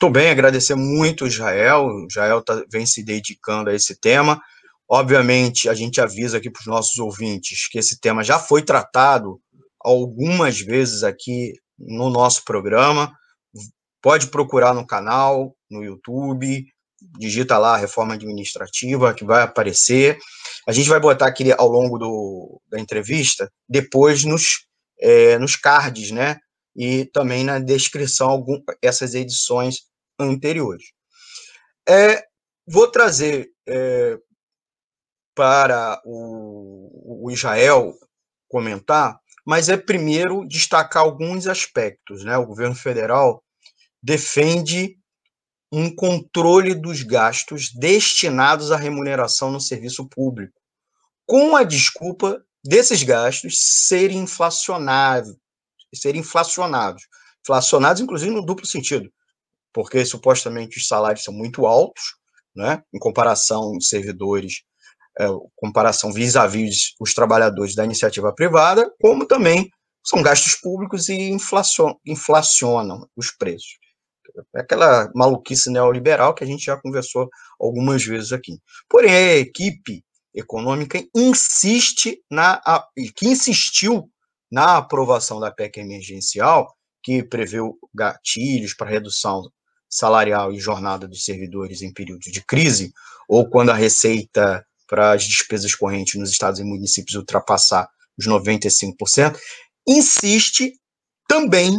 Estou bem, agradecer muito Israel. Israel tá, vem se dedicando a esse tema. Obviamente, a gente avisa aqui para os nossos ouvintes que esse tema já foi tratado algumas vezes aqui no nosso programa. Pode procurar no canal, no YouTube, digita lá reforma administrativa, que vai aparecer. A gente vai botar aqui ao longo do, da entrevista, depois nos, é, nos cards, né? E também na descrição, algum, essas edições anteriores. É, vou trazer é, para o, o Israel comentar, mas é primeiro destacar alguns aspectos. Né? O governo federal defende um controle dos gastos destinados à remuneração no serviço público, com a desculpa desses gastos serem inflacionados, serem inflacionados, inflacionados inclusive no duplo sentido, porque supostamente os salários são muito altos, né, em comparação de servidores é, comparação vis-à-vis os trabalhadores da iniciativa privada, como também são gastos públicos e inflacion, inflacionam os preços. É aquela maluquice neoliberal que a gente já conversou algumas vezes aqui. Porém, a equipe econômica insiste na que insistiu na aprovação da PEC emergencial, que preveu gatilhos para redução salarial e jornada dos servidores em períodos de crise, ou quando a receita para as despesas correntes nos estados e municípios ultrapassar os 95%, insiste também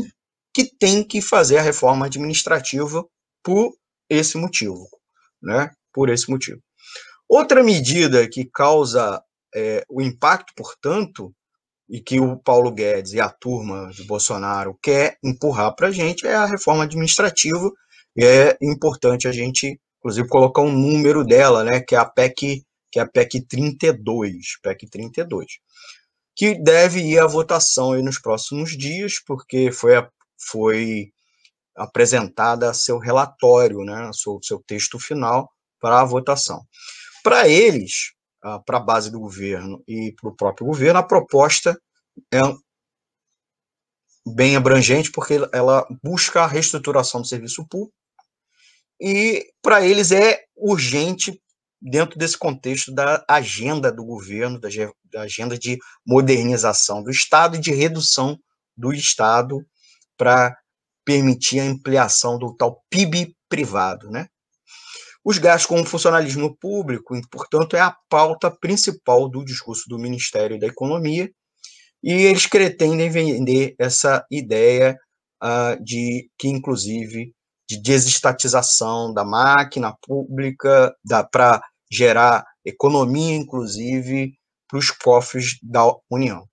que tem que fazer a reforma administrativa por esse motivo, né? Por esse motivo. Outra medida que causa é, o impacto, portanto, e que o Paulo Guedes e a turma de Bolsonaro quer empurrar para a gente é a reforma administrativa. E é importante a gente, inclusive, colocar um número dela, né? Que é a PEC que é a PEC 32, PEC 32, que deve ir à votação aí nos próximos dias, porque foi, foi apresentada seu relatório, né, seu, seu texto final para a votação. Para eles, para a base do governo e para o próprio governo, a proposta é bem abrangente, porque ela busca a reestruturação do serviço público, e para eles é urgente dentro desse contexto da agenda do governo, da, da agenda de modernização do Estado e de redução do Estado para permitir a ampliação do tal PIB privado, né? Os gastos com o funcionalismo público, portanto, é a pauta principal do discurso do Ministério da Economia, e eles pretendem vender essa ideia uh, de que, inclusive, de desestatização da máquina pública, para gerar economia, inclusive, para os cofres da União.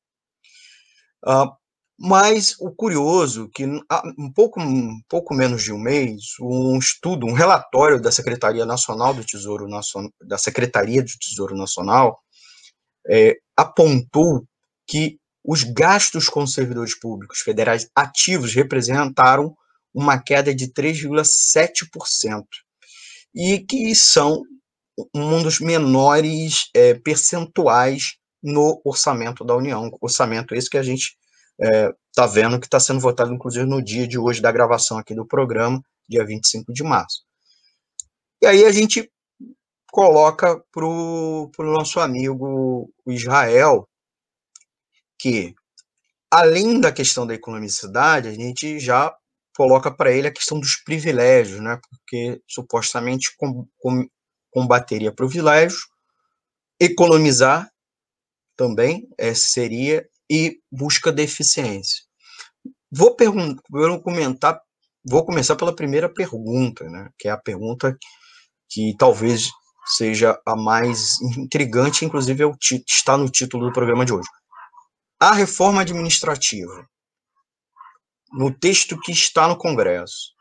Uh, mas o curioso que um pouco, um pouco menos de um mês, um estudo, um relatório da Secretaria Nacional do Tesouro Nacional, da Secretaria do Tesouro Nacional, é, apontou que os gastos com servidores públicos federais ativos representaram uma queda de 3,7% e que são um dos menores é, percentuais no orçamento da União. Orçamento esse que a gente está é, vendo que está sendo votado, inclusive, no dia de hoje da gravação aqui do programa, dia 25 de março. E aí a gente coloca para o nosso amigo Israel que, além da questão da economicidade, a gente já coloca para ele a questão dos privilégios, né? Porque supostamente com, com, combateria privilégios, economizar também é, seria e busca da eficiência. Vou perguntar, vou comentar, vou começar pela primeira pergunta, né, que é a pergunta que talvez seja a mais intrigante, inclusive é o está no título do programa de hoje. A reforma administrativa, no texto que está no Congresso,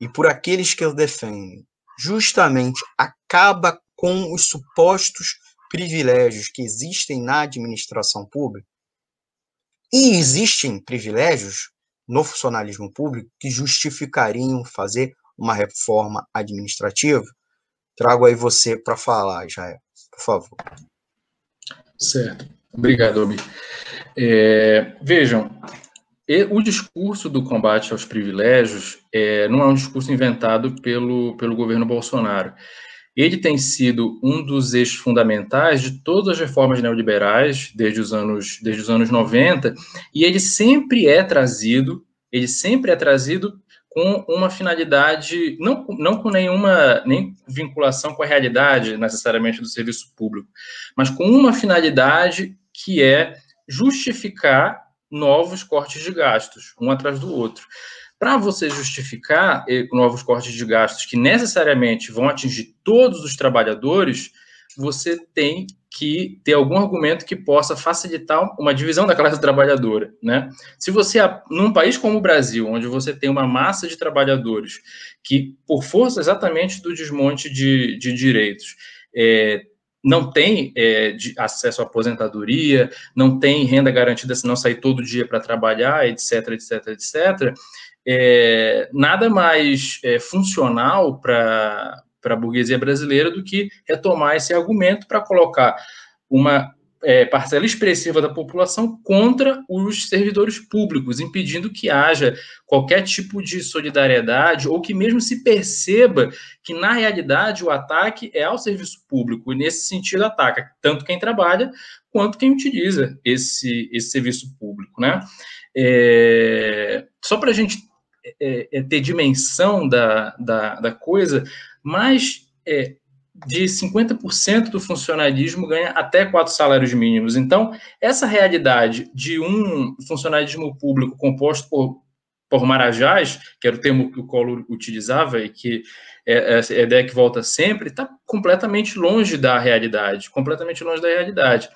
e por aqueles que o defendem, justamente acaba com os supostos privilégios que existem na administração pública. E existem privilégios no funcionalismo público que justificariam fazer uma reforma administrativa. Trago aí você para falar, Jair, por favor. Certo. Obrigado, Obi. É, vejam, o discurso do combate aos privilégios é, não é um discurso inventado pelo, pelo governo Bolsonaro. Ele tem sido um dos eixos fundamentais de todas as reformas neoliberais desde os anos, desde os anos 90, e ele sempre é trazido, ele sempre é trazido com uma finalidade, não, não com nenhuma nem vinculação com a realidade necessariamente do serviço público, mas com uma finalidade que é justificar novos cortes de gastos, um atrás do outro. Para você justificar eh, novos cortes de gastos que necessariamente vão atingir todos os trabalhadores, você tem que ter algum argumento que possa facilitar uma divisão da classe trabalhadora, né? Se você, num país como o Brasil, onde você tem uma massa de trabalhadores que, por força exatamente do desmonte de, de direitos, é, não tem é, acesso à aposentadoria, não tem renda garantida se não sair todo dia para trabalhar, etc, etc, etc, é, nada mais é, funcional para a burguesia brasileira do que retomar esse argumento para colocar uma é, parcela expressiva da população contra os servidores públicos, impedindo que haja qualquer tipo de solidariedade ou que mesmo se perceba que, na realidade, o ataque é ao serviço público, e nesse sentido ataca tanto quem trabalha quanto quem utiliza esse, esse serviço público. Né? É, só para a gente é, é, ter dimensão da, da, da coisa, mais é, de 50% do funcionalismo ganha até quatro salários mínimos. Então, essa realidade de um funcionalismo público composto por, por marajás, que era o termo que o Collor utilizava e que é, é a ideia que volta sempre, está completamente longe da realidade, completamente longe da realidade.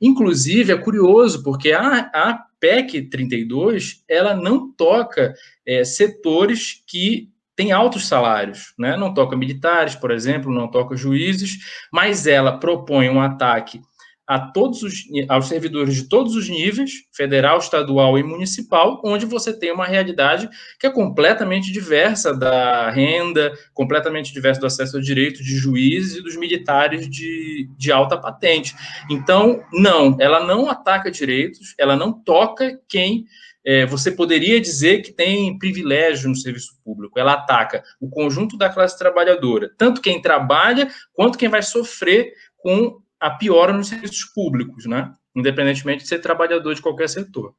Inclusive, é curioso, porque a, a PEC 32, ela não toca é, setores que têm altos salários, né? não toca militares, por exemplo, não toca juízes, mas ela propõe um ataque a todos os, aos servidores de todos os níveis, federal, estadual e municipal, onde você tem uma realidade que é completamente diversa da renda, completamente diversa do acesso ao direito de juízes e dos militares de, de alta patente. Então, não, ela não ataca direitos, ela não toca quem é, você poderia dizer que tem privilégio no serviço público. Ela ataca o conjunto da classe trabalhadora, tanto quem trabalha quanto quem vai sofrer com a piora nos serviços públicos, né? Independentemente de ser trabalhador de qualquer setor.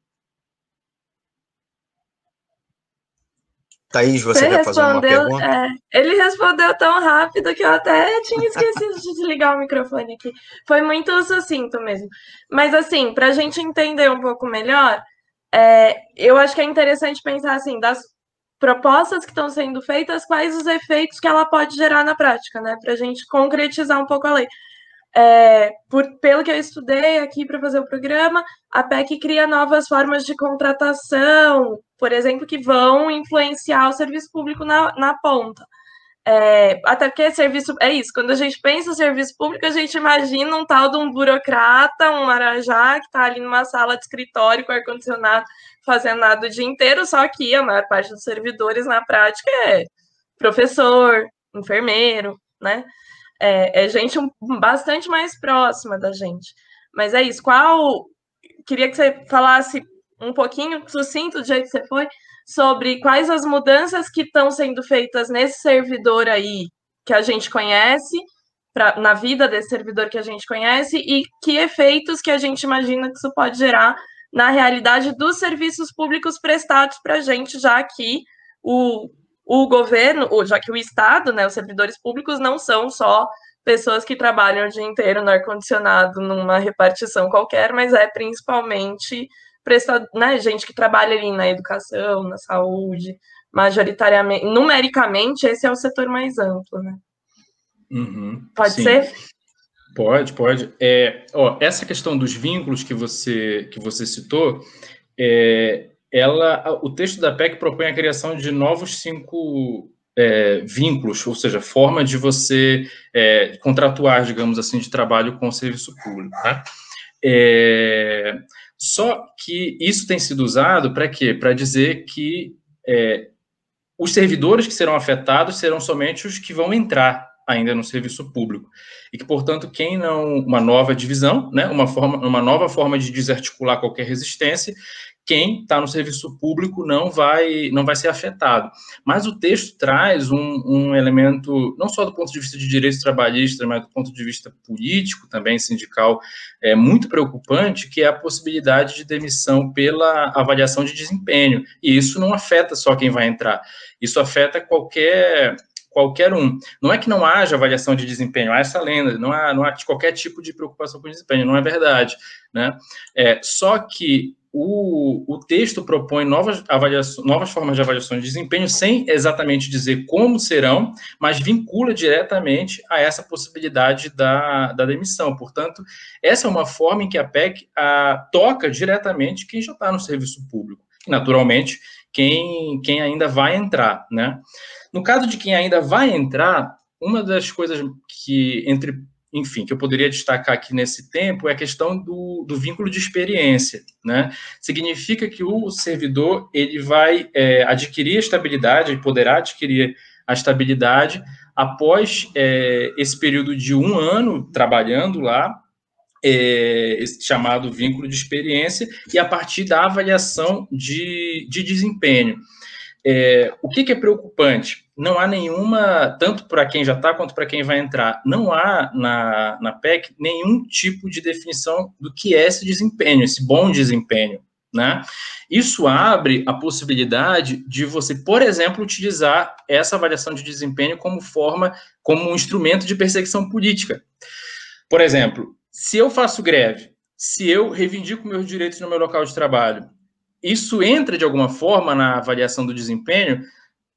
Thaís, você, você quer fazer uma pergunta? É, ele respondeu tão rápido que eu até tinha esquecido de desligar o microfone aqui. Foi muito sucinto mesmo. Mas, assim, para a gente entender um pouco melhor, é, eu acho que é interessante pensar assim, das propostas que estão sendo feitas, quais os efeitos que ela pode gerar na prática, né? Para a gente concretizar um pouco a lei. É, por, pelo que eu estudei aqui para fazer o programa, a PEC cria novas formas de contratação, por exemplo, que vão influenciar o serviço público na, na ponta. É, até porque serviço é isso, quando a gente pensa em serviço público, a gente imagina um tal de um burocrata, um marajá que está ali numa sala de escritório com ar-condicionado fazendo nada o dia inteiro, só que a maior parte dos servidores na prática é professor, enfermeiro, né? é, é gente bastante mais próxima da gente. Mas é isso. Qual. Queria que você falasse um pouquinho, sucinto, do jeito que você foi, sobre quais as mudanças que estão sendo feitas nesse servidor aí que a gente conhece, pra, na vida desse servidor que a gente conhece, e que efeitos que a gente imagina que isso pode gerar na realidade dos serviços públicos prestados para a gente, já que o o governo, já que o Estado, né, os servidores públicos não são só pessoas que trabalham o dia inteiro no ar-condicionado numa repartição qualquer, mas é principalmente prestado, né, gente que trabalha ali na educação, na saúde, majoritariamente, numericamente, esse é o setor mais amplo, né? Uhum, pode sim. ser? Pode, pode. É, ó, essa questão dos vínculos que você, que você citou, é, ela, o texto da PEC propõe a criação de novos cinco é, vínculos, ou seja, forma de você é, contratuar, digamos assim, de trabalho com o serviço público. Tá? É, só que isso tem sido usado para quê? Para dizer que é, os servidores que serão afetados serão somente os que vão entrar ainda no serviço público e que, portanto, quem não uma nova divisão, né, uma forma, uma nova forma de desarticular qualquer resistência quem está no serviço público não vai, não vai ser afetado. Mas o texto traz um, um, elemento, não só do ponto de vista de direitos trabalhistas, mas do ponto de vista político, também sindical, é muito preocupante, que é a possibilidade de demissão pela avaliação de desempenho. E isso não afeta só quem vai entrar, isso afeta qualquer qualquer um. Não é que não haja avaliação de desempenho, há essa lenda, não há, não há qualquer tipo de preocupação com desempenho, não é verdade. Né? É, só que o, o texto propõe novas, avaliações, novas formas de avaliação de desempenho, sem exatamente dizer como serão, mas vincula diretamente a essa possibilidade da, da demissão. Portanto, essa é uma forma em que a PEC a, toca diretamente quem já está no serviço público. naturalmente, quem, quem ainda vai entrar. Né? No caso de quem ainda vai entrar, uma das coisas que, entre enfim, que eu poderia destacar aqui nesse tempo é a questão do, do vínculo de experiência, né? Significa que o servidor ele vai é, adquirir a estabilidade, poderá adquirir a estabilidade após é, esse período de um ano trabalhando lá, é, esse chamado vínculo de experiência, e a partir da avaliação de, de desempenho. É, o que, que, é preocupante? Não há nenhuma, tanto para quem já está quanto para quem vai entrar, não há na, na PEC nenhum tipo de definição do que é esse desempenho, esse bom desempenho. Né? Isso abre a possibilidade de você, por exemplo, utilizar essa avaliação de desempenho como forma, como um instrumento de perseguição política. Por exemplo, se eu faço greve, se eu reivindico meus direitos no meu local de trabalho, isso entra de alguma forma na avaliação do desempenho?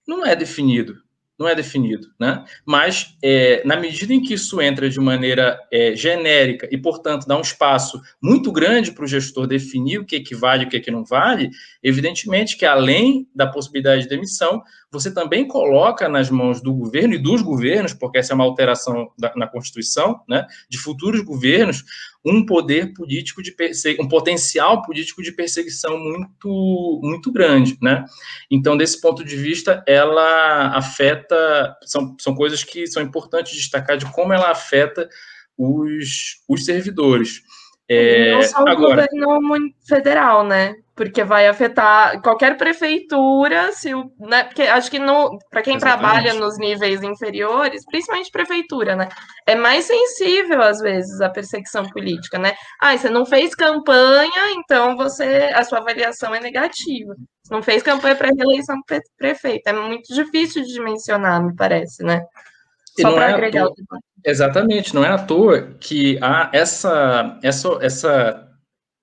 Não é definido, não é definido, né? Mas é, na medida em que isso entra de maneira é, genérica e, portanto, dá um espaço muito grande para o gestor definir o que, que vale e o que, que não vale, evidentemente que além da possibilidade de demissão, você também coloca nas mãos do governo e dos governos, porque essa é uma alteração da, na Constituição, né, de futuros governos, um poder político de um potencial político de perseguição muito muito grande, né? Então, desse ponto de vista, ela afeta são, são coisas que são importantes destacar de como ela afeta os, os servidores. É, não só o agora, governo federal, né? Porque vai afetar qualquer prefeitura, se o, né? Porque acho que para quem Exatamente. trabalha nos níveis inferiores, principalmente prefeitura, né? É mais sensível, às vezes, à perseguição política, né? Ah, você não fez campanha, então você a sua avaliação é negativa. Você não fez campanha para reeleição prefeito. É muito difícil de dimensionar, me parece, né? Só para é agregar o Exatamente, não é à toa que há essa, essa, essa,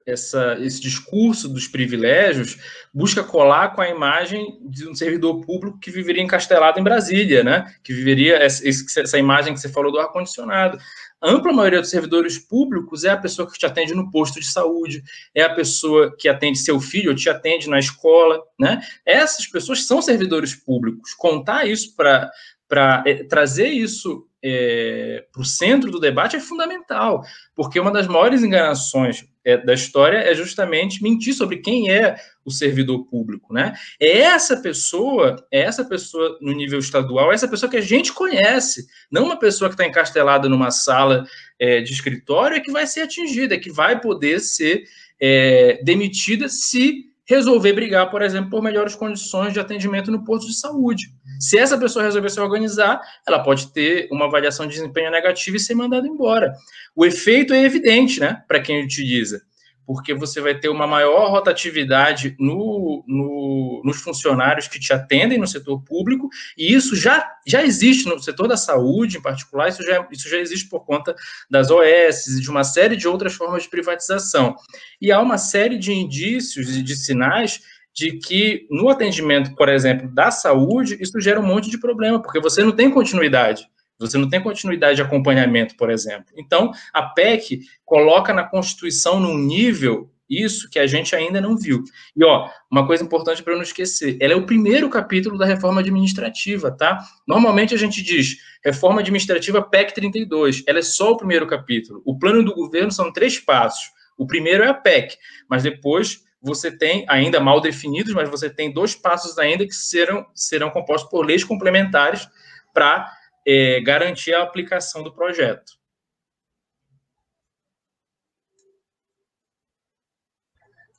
essa, esse discurso dos privilégios busca colar com a imagem de um servidor público que viveria encastelado em Brasília, né? Que viveria essa, essa imagem que você falou do ar-condicionado. A ampla maioria dos servidores públicos é a pessoa que te atende no posto de saúde, é a pessoa que atende seu filho ou te atende na escola, né? Essas pessoas são servidores públicos. Contar isso para para é, trazer isso é, para o centro do debate é fundamental, porque uma das maiores enganações é, da história é justamente mentir sobre quem é o servidor público, né? É essa pessoa, é essa pessoa no nível estadual, é essa pessoa que a gente conhece, não uma pessoa que está encastelada numa sala é, de escritório é que vai ser atingida, é que vai poder ser é, demitida se resolver brigar, por exemplo, por melhores condições de atendimento no posto de saúde. Se essa pessoa resolver se organizar, ela pode ter uma avaliação de desempenho negativa e ser mandada embora. O efeito é evidente, né, para quem utiliza porque você vai ter uma maior rotatividade no, no, nos funcionários que te atendem no setor público, e isso já, já existe no setor da saúde, em particular, isso já, isso já existe por conta das OS e de uma série de outras formas de privatização. E há uma série de indícios e de sinais de que no atendimento, por exemplo, da saúde, isso gera um monte de problema, porque você não tem continuidade. Você não tem continuidade de acompanhamento, por exemplo. Então, a PEC coloca na Constituição num nível isso que a gente ainda não viu. E ó, uma coisa importante para não esquecer, ela é o primeiro capítulo da reforma administrativa, tá? Normalmente a gente diz reforma administrativa PEC 32, ela é só o primeiro capítulo. O plano do governo são três passos. O primeiro é a PEC, mas depois você tem ainda mal definidos, mas você tem dois passos ainda que serão serão compostos por leis complementares para é, garantir a aplicação do projeto.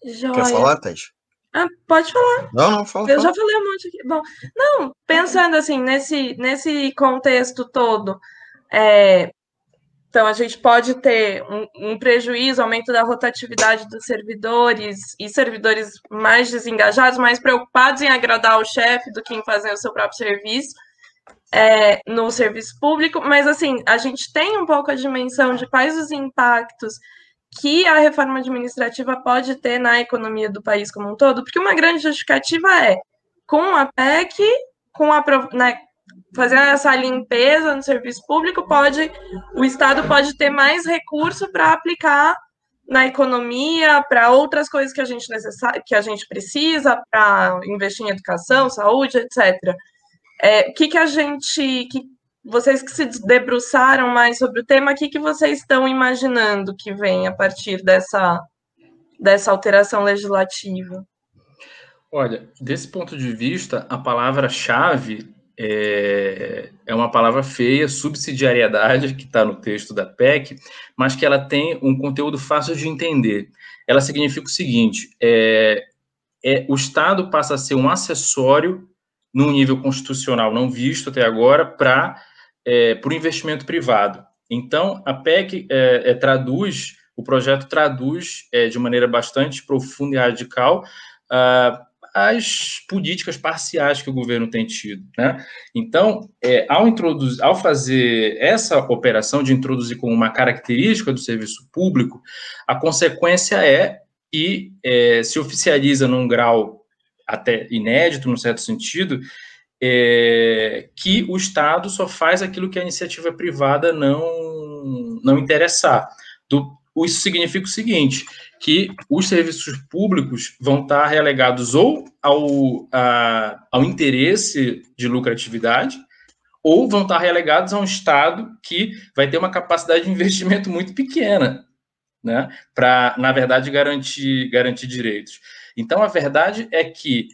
Joia. Quer falar, Thais? Ah, pode falar. Não, não, fala. Eu fala. já falei um monte aqui. Bom, não, pensando assim, nesse, nesse contexto todo, é, então a gente pode ter um, um, prejuízo, aumento da rotatividade dos servidores e servidores mais desengajados, mais preocupados em agradar o chefe do que em fazer o seu próprio serviço é, no serviço público, mas assim, a gente tem um pouco a dimensão de quais os impactos que a reforma administrativa pode ter na economia do país como um todo, porque uma grande justificativa é com a PEC, com a né, fazendo essa limpeza no serviço público, pode o Estado pode ter mais recurso para aplicar na economia, para outras coisas que a gente necessita, que a gente precisa, para investir em educação, saúde, etc. É, que, que a gente, que vocês que se debruçaram mais sobre o tema, o que, que vocês estão imaginando que vem a partir dessa, dessa alteração legislativa? Olha, desse ponto de vista, a palavra-chave é, é uma palavra feia, subsidiariedade, que está no texto da PEC, mas que ela tem um conteúdo fácil de entender. Ela significa o seguinte: é, é, o Estado passa a ser um acessório num nível constitucional não visto até agora para é, o investimento privado. Então, a PEC é, é, traduz, o projeto traduz é, de maneira bastante profunda e radical uh, as políticas parciais que o governo tem tido. Né? Então, é, ao, introduzir, ao fazer essa operação de introduzir como uma característica do serviço público, a consequência é que é, se oficializa num grau até inédito, num certo sentido, é, que o Estado só faz aquilo que a iniciativa privada não, não interessar. Do, isso significa o seguinte, que os serviços públicos vão estar relegados ou ao, a, ao interesse de lucratividade, ou vão estar relegados a um Estado que vai ter uma capacidade de investimento muito pequena, né, para, na verdade, garantir, garantir direitos. Então, a verdade é que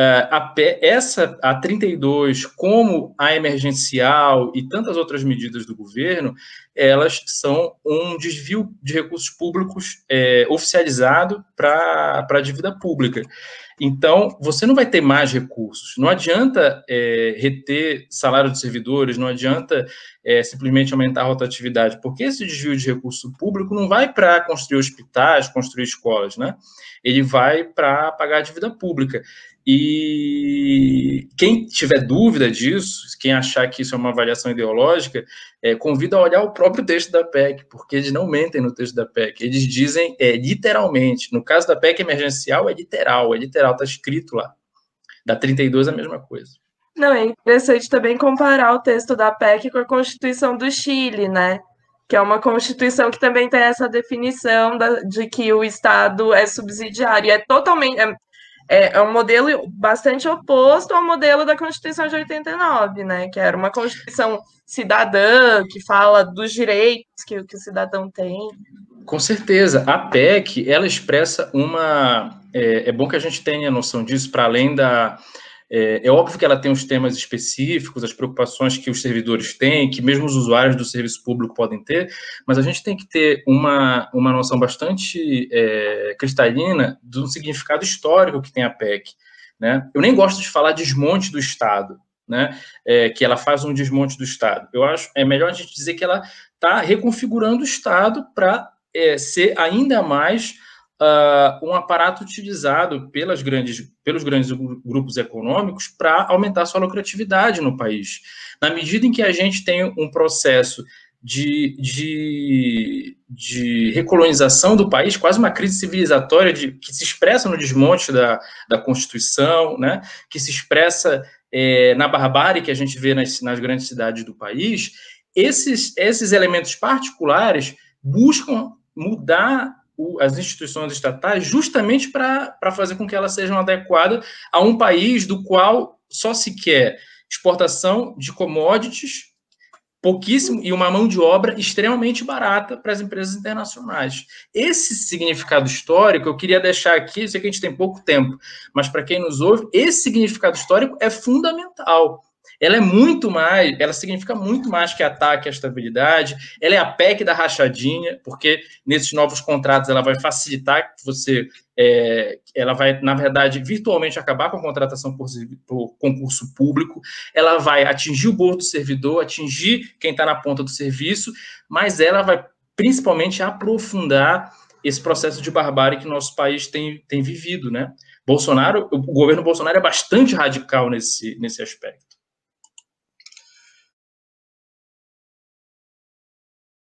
a, essa, a 32, como a emergencial e tantas outras medidas do governo, elas são um desvio de recursos públicos é, oficializado para a dívida pública. Então, você não vai ter mais recursos. Não adianta é, reter salário de servidores, não adianta é, simplesmente aumentar a rotatividade, porque esse desvio de recurso público não vai para construir hospitais, construir escolas, né? Ele vai para pagar a dívida pública. E quem tiver dúvida disso, quem achar que isso é uma avaliação ideológica, é, convido a olhar o próprio texto da PEC, porque eles não mentem no texto da PEC. Eles dizem é, literalmente. No caso da PEC emergencial, é literal, é literal, está escrito lá. Da 32 é a mesma coisa. Não, é interessante também comparar o texto da PEC com a Constituição do Chile, né? Que é uma Constituição que também tem essa definição da, de que o Estado é subsidiário. É totalmente. É, é, é um modelo bastante oposto ao modelo da Constituição de 89, né? Que era uma Constituição cidadã, que fala dos direitos que, que o cidadão tem. Com certeza. A PEC, ela expressa uma... É, é bom que a gente tenha noção disso, para além da é, é, óbvio que ela tem os temas específicos, as preocupações que os servidores têm, que mesmo os usuários do serviço público podem ter, mas a gente tem que ter uma, uma noção bastante é, cristalina do significado histórico que tem a PEC. Né? Eu nem gosto de falar desmonte do Estado, né? É, que ela faz um desmonte do Estado. Eu acho é melhor a gente dizer que ela está reconfigurando o Estado para é, ser ainda mais uh, um aparato utilizado pelas grandes, pelos grandes grupos econômicos para aumentar sua lucratividade no país. Na medida em que a gente tem um processo de, de, de, recolonização do país, quase uma crise civilizatória de, que se expressa no desmonte da, da Constituição, né, que se expressa é, na barbárie que a gente vê nas, nas grandes cidades do país, esses, esses elementos particulares buscam mudar as instituições estatais justamente para fazer com que elas sejam adequadas a um país do qual só se quer exportação de commodities pouquíssimo e uma mão de obra extremamente barata para as empresas internacionais. Esse significado histórico eu queria deixar aqui, sei que a gente tem pouco tempo, mas para quem nos ouve, esse significado histórico é fundamental. Ela é muito mais, ela significa muito mais que ataque à estabilidade, ela é a PEC da rachadinha, porque nesses novos contratos ela vai facilitar que você, é, ela vai, na verdade, virtualmente acabar com a contratação por, por concurso público, ela vai atingir o bolso do servidor, atingir quem está na ponta do serviço, mas ela vai principalmente aprofundar esse processo de barbárie que nosso país tem, tem vivido, né? Bolsonaro, o governo Bolsonaro é bastante radical nesse, nesse aspecto.